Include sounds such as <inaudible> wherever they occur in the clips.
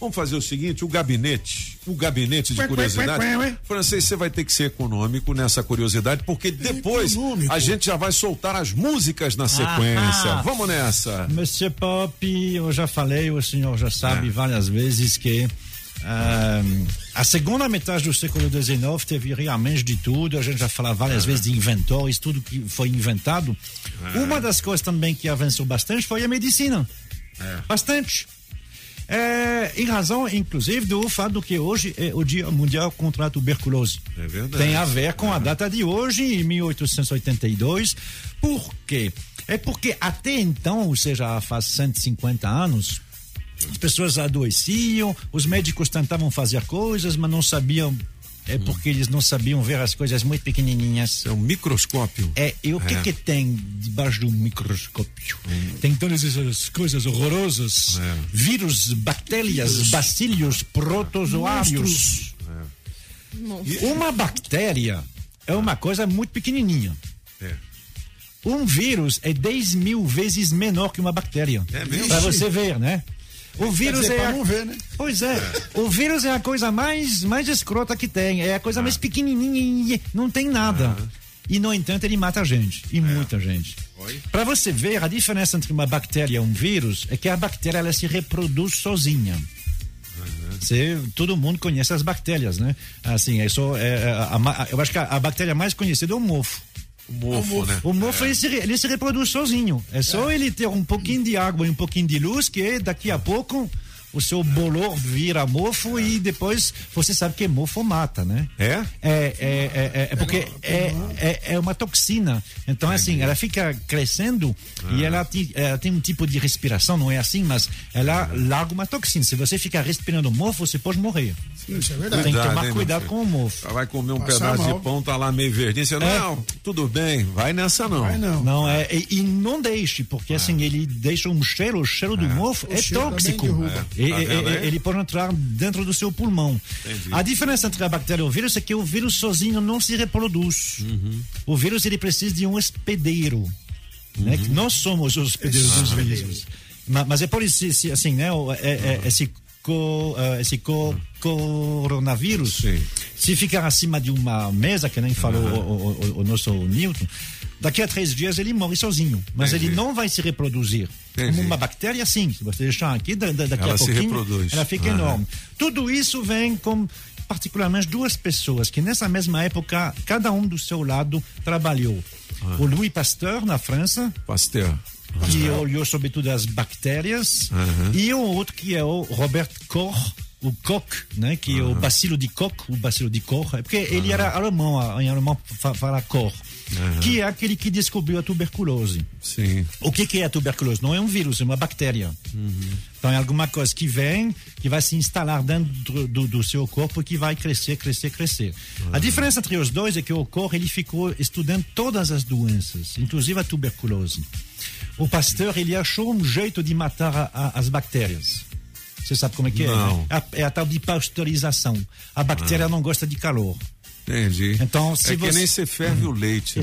Vamos fazer o seguinte, o gabinete, o gabinete de curiosidade. Francês, você vai ter que ser econômico nessa curiosidade, porque depois econômico. a gente já vai soltar as músicas na sequência. Ah, Vamos nessa. Monsieur Pop, eu já falei, o senhor já sabe é. várias vezes que uh, a segunda metade do século XIX teve realmente de tudo. A gente já falou várias é. vezes de inventores, tudo que foi inventado. É. Uma das coisas também que avançou bastante foi a medicina. É. Bastante é, em razão, inclusive, do fato que hoje é o Dia Mundial contra a Tuberculose. É verdade. Tem a ver com é. a data de hoje, em 1882. Por quê? É porque até então, ou seja, faz 150 anos, as pessoas adoeciam, os médicos tentavam fazer coisas, mas não sabiam é porque eles não sabiam ver as coisas muito pequenininhas. É um microscópio. É, e o que é. que tem debaixo do microscópio? Hum. Tem todas essas coisas horrorosas. É. Vírus, bactérias, bacílios, protozoários. É. Uma bactéria é uma coisa muito pequenininha. É. Um vírus é 10 mil vezes menor que uma bactéria. É mesmo? Para você ver, né? O vírus dizer, é. A... não ver, né? Pois é. O vírus é a coisa mais, mais escrota que tem. É a coisa ah. mais pequenininha. Não tem nada. Ah. E, no entanto, ele mata a gente. E é. muita gente. Para você ver, a diferença entre uma bactéria e um vírus é que a bactéria ela se reproduz sozinha. Você, todo mundo conhece as bactérias, né? Assim, é só, é, é a, a, eu acho que a, a bactéria mais conhecida é o mofo. O mofo, o mofo, né? O mofo é. ele, se, ele, se, reproduz sozinho. É só é. ele ter um pouquinho de água e um pouquinho de luz que daqui a pouco o seu bolor vira mofo e depois você sabe que mofo mata, né? É? É, é, é, é porque é, é, é uma toxina. Então, assim, ela fica crescendo e ela, ela tem um tipo de respiração, não é assim, mas ela larga uma toxina. Se você ficar respirando mofo, você pode morrer. Isso é verdade. Tem que tomar cuidado com o mofo. Vai comer um Passar pedaço mal. de pão, tá lá meio verdinho. Você, não, tudo bem, vai nessa não. Vai não. Não, é, e, e não deixe, porque assim, ele deixa um cheiro, o cheiro do mofo o é tóxico. E, tá ele pode entrar dentro do seu pulmão. Entendi. A diferença entre a bactéria e o vírus é que o vírus sozinho não se reproduz. Uhum. O vírus ele precisa de um hospedeiro. Uhum. Né? Nós somos os hospedeiros dos vírus. Mas, mas, é por isso, assim, né? É, é, esse co, uh, esse co, coronavírus, Sim. se ficar acima de uma mesa, que nem falou uhum. o, o, o, nosso Newton, daqui a três dias ele morre sozinho. Mas Entendi. ele não vai se reproduzir. Entendi. Como uma bactéria, sim. Se você deixar aqui, daqui ela a pouquinho, ela fica uhum. enorme. Tudo isso vem com particularmente duas pessoas que nessa mesma época, cada um do seu lado trabalhou. Uhum. O Louis Pasteur, na França. Pasteur que olhou sobretudo as bactérias, uhum. e o outro que é o Robert Koch, o Koch, né, que uhum. é o bacilo de Koch, o bacilo de Koch, é porque ele era alemão, em alemão fala Koch. Uhum. que é aquele que descobriu a tuberculose. Sim. O que, que é a tuberculose? Não é um vírus, é uma bactéria. Uhum. Então é alguma coisa que vem, que vai se instalar dentro do, do seu corpo que vai crescer, crescer, crescer. Uhum. A diferença entre os dois é que o corpo ele ficou estudando todas as doenças, inclusive a tuberculose. O Pasteur ele achou um jeito de matar a, a, as bactérias. Você sabe como é que não. é? É a, é a tal de pasteurização. A bactéria ah. não gosta de calor. Entendi. Então, se é você... que nem você ferve o leite. Né?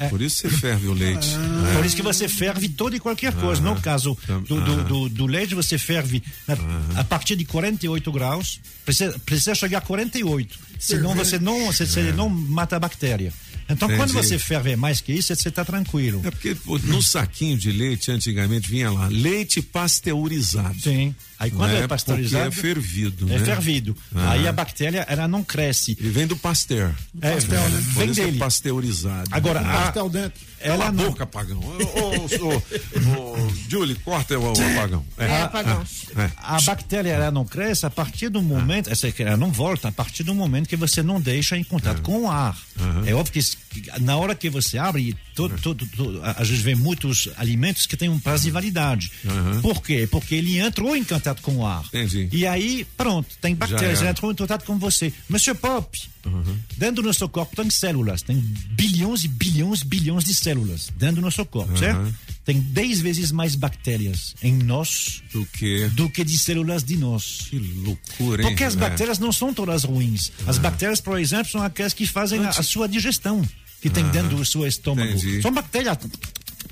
É. Por isso você ferve o leite. Ah. É. Por isso que você ferve toda e qualquer coisa. Ah. No caso do, do, do, do, leite, você ferve na, a partir de 48 graus. Precisa, precisa chegar a 48. Senão você não, você, você é. não mata a bactéria. Então, Entendi. quando você ferve mais que isso, você está tranquilo. É porque pô, no saquinho de leite, antigamente, vinha lá, leite pasteurizado. Sim. Aí quando é, é pasteurizado. é fervido. É né? fervido. Ah. Aí a bactéria, ela não cresce. E vem do Pasteur. É, pastel, né? vem dele. É pasteurizado. Agora, a, pastel dentro. Ela não... a boca, pagão. Ô, Julie, corta o, o apagão. É, é apagão. É. A bactéria, ela não cresce a partir do momento, ah. essa, ela não volta a partir do momento que você não deixa em contato ah. com o ar. Uhum. É óbvio que na hora que você abre, todo, todo, todo, a gente vê muitos alimentos que têm um prazo de validade. Uhum. Por quê? Porque ele entrou em contato com o ar. Entendi. E aí, pronto, tem bactérias, ele entrou em contato com você. Monsieur Pop, Uhum. Dentro do nosso corpo tem células, tem bilhões e bilhões, bilhões de células dentro do nosso corpo, uhum. certo? Tem 10 vezes mais bactérias em nós do que do que de células de nós. Que loucura, hein? Porque as bactérias é. não são todas ruins. As uhum. bactérias, por exemplo, são aquelas que fazem a, a, sua digestão, que tem dentro do seu estômago. Entendi. São bactérias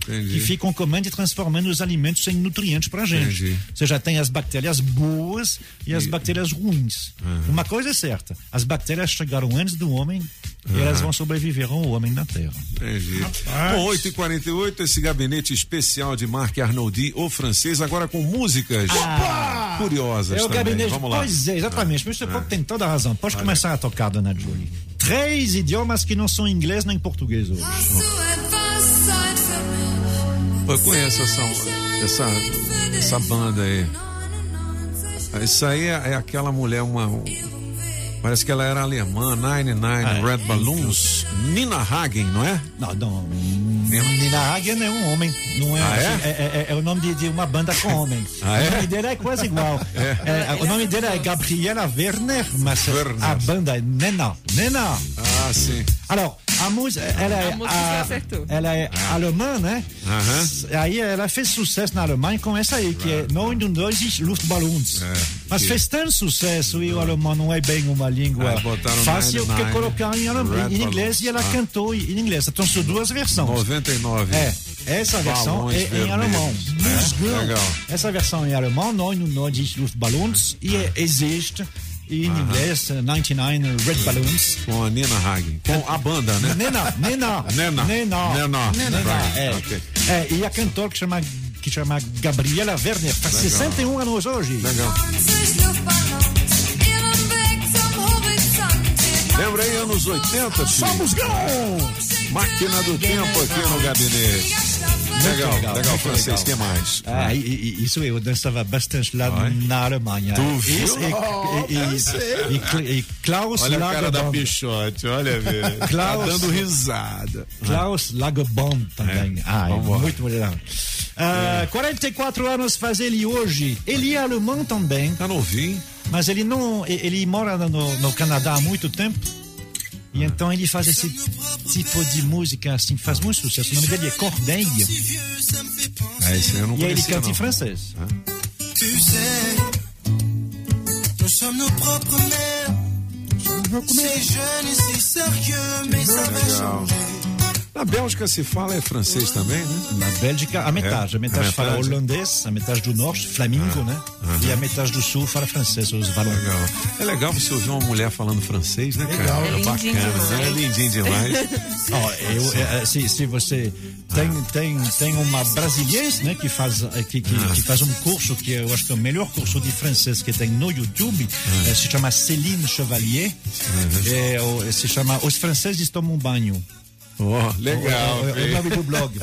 Entendi. que ficam comendo e transformando os alimentos em nutrientes para a gente. Entendi. Você já tem as bactérias boas e as e... bactérias ruins. Uhum. Uma coisa é certa: as bactérias chegaram antes do homem e elas vão sobreviver ao homem na Terra. Entendi. Bom, 8h48, esse gabinete especial de Marc Arnoldi, o francês, agora com músicas ah, curiosas. É o também. gabinete. Vamos lá. Pois é, exatamente. Mas você é. tem toda a razão. Pode Olha. começar a tocar, dona Julie. Três idiomas que não são inglês nem português hoje. Eu conheço essa, essa, essa banda aí. Isso aí é, é aquela mulher, uma Parece que ela era alemã, Nine Nine ah, Red Balloons. Nina Hagen, não é? Não, não. Nina, Hagen é um homem. Não é, ah, é? Assim, é, é, é, o nome de, de, uma banda com homem. <laughs> Ah, o nome dele é quase igual. <laughs> É. o nome dele é Gabriela Werner, mas Werner. a banda é Nena. Nena. Ah, sim. Alors, a música, ela é, a, ela é alemã, né? Aí ela fez sucesso na Alemanha com essa aí, que é 99 Luftballons. É, Mas que... fez tanto sucesso e o alemão não é bem uma língua ah, fácil que colocaram em, alemão, em inglês e ela ah. cantou em inglês. Então são duas versões. 99. É. Essa versão é em alemão. É, legal. Essa versão em alemão, 99 Luftballons, e é, existe e em inglês 99 Red Balloons. Com a Nina Hagen. Com a banda, né? Nena, <laughs> Nena. Nena. Nena. Nena. Nena. É. Okay. é. E a cantora que chama que chama Gabriela Werner, faz 61 anos hoje. Legal. Lembra aí, anos 80, filho? Somos Máquina do tempo aqui no gabinete. Legal, legal, legal francês, o que mais? Ah, e, isso eu dançava bastante lá Ai. na Alemanha. Tu viu? Isso, e, e, e, e, Klaus Olha Lagerbomb. a cara da Pichote, olha, velho. <laughs> Tá Klaus, tá dando risada. Klaus Lagerbomb também. É. Ah, é muito legal. Uh, é. 44 anos faz ele hoje. Ele é alemão também. Tá novinho. Mas ele não, ele mora no, no Canadá há muito tempo. E então ele faz esse tipo de música assim, faz muito sucesso. O nome dele é Corneille. Ah, esse eu não e ele canta não. em francês. Ah. Legal. Na Bélgica se fala é francês também, né? Na Bélgica, a metade. É, a metade, a fala metade. holandês, a metade do norte, flamingo, ah, né? E a metade do sul fala francês, os valões. Legal. É legal você ouvir uma mulher falando francês, né, cara? Legal. É, bacana, né? É lindinho demais. <laughs> oh, eu, é, se, se você tem, tem, tem uma brasileira, né, que faz, que, que, ah. que, faz um curso que eu acho que é o melhor curso de francês que tem no YouTube, ah. se chama Céline Chevalier, é, se chama Os Franceses Tomam Banho. Oh, legal. É, o nome do blog.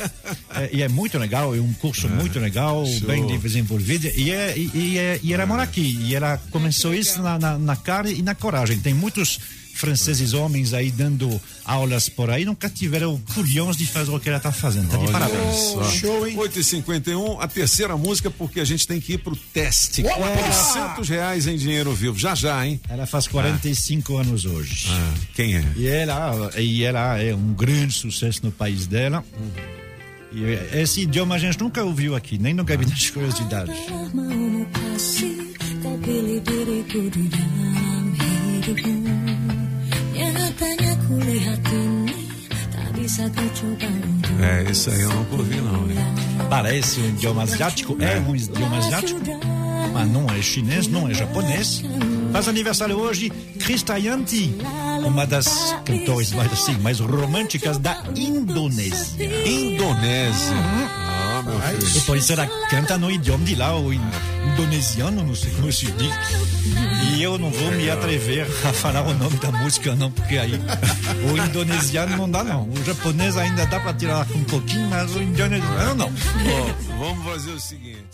É, e é muito legal, é um curso muito legal, show. bem desenvolvido. E, é, e, e, é, e ela mora aqui. E ela começou isso na, na, na cara e na coragem. Tem muitos franceses homens aí dando aulas por aí nunca tiveram culhões de fazer o que ela está fazendo. Tá de parabéns. Só. Show, hein? 8h51, a terceira música, porque a gente tem que ir pro teste. Ué! 400 reais em dinheiro vivo. Já já, hein? Ela faz 45 ah. anos hoje. Ah, quem é? E ela, e ela é um grande sucesso no país dela. E esse idioma a gente nunca ouviu aqui, nem no gabinete de curiosidades. É, isso aí eu não ouvi não. Hein? Parece um idioma asiático, é um idioma asiático, mas não é chinês, não é japonês. Faz aniversário hoje Krista Yanti, uma das cantores mais assim, mais românticas da Indonésia. Indonésia. Uhum Depois ela canta no idioma de lá, o indonesiano, não sei como se diz. E eu não vou me atrever a falar o nome da música, não, porque aí o indonesiano não dá, não. O japonês ainda dá para tirar um pouquinho, mas o indonesiano não. vamos fazer o seguinte.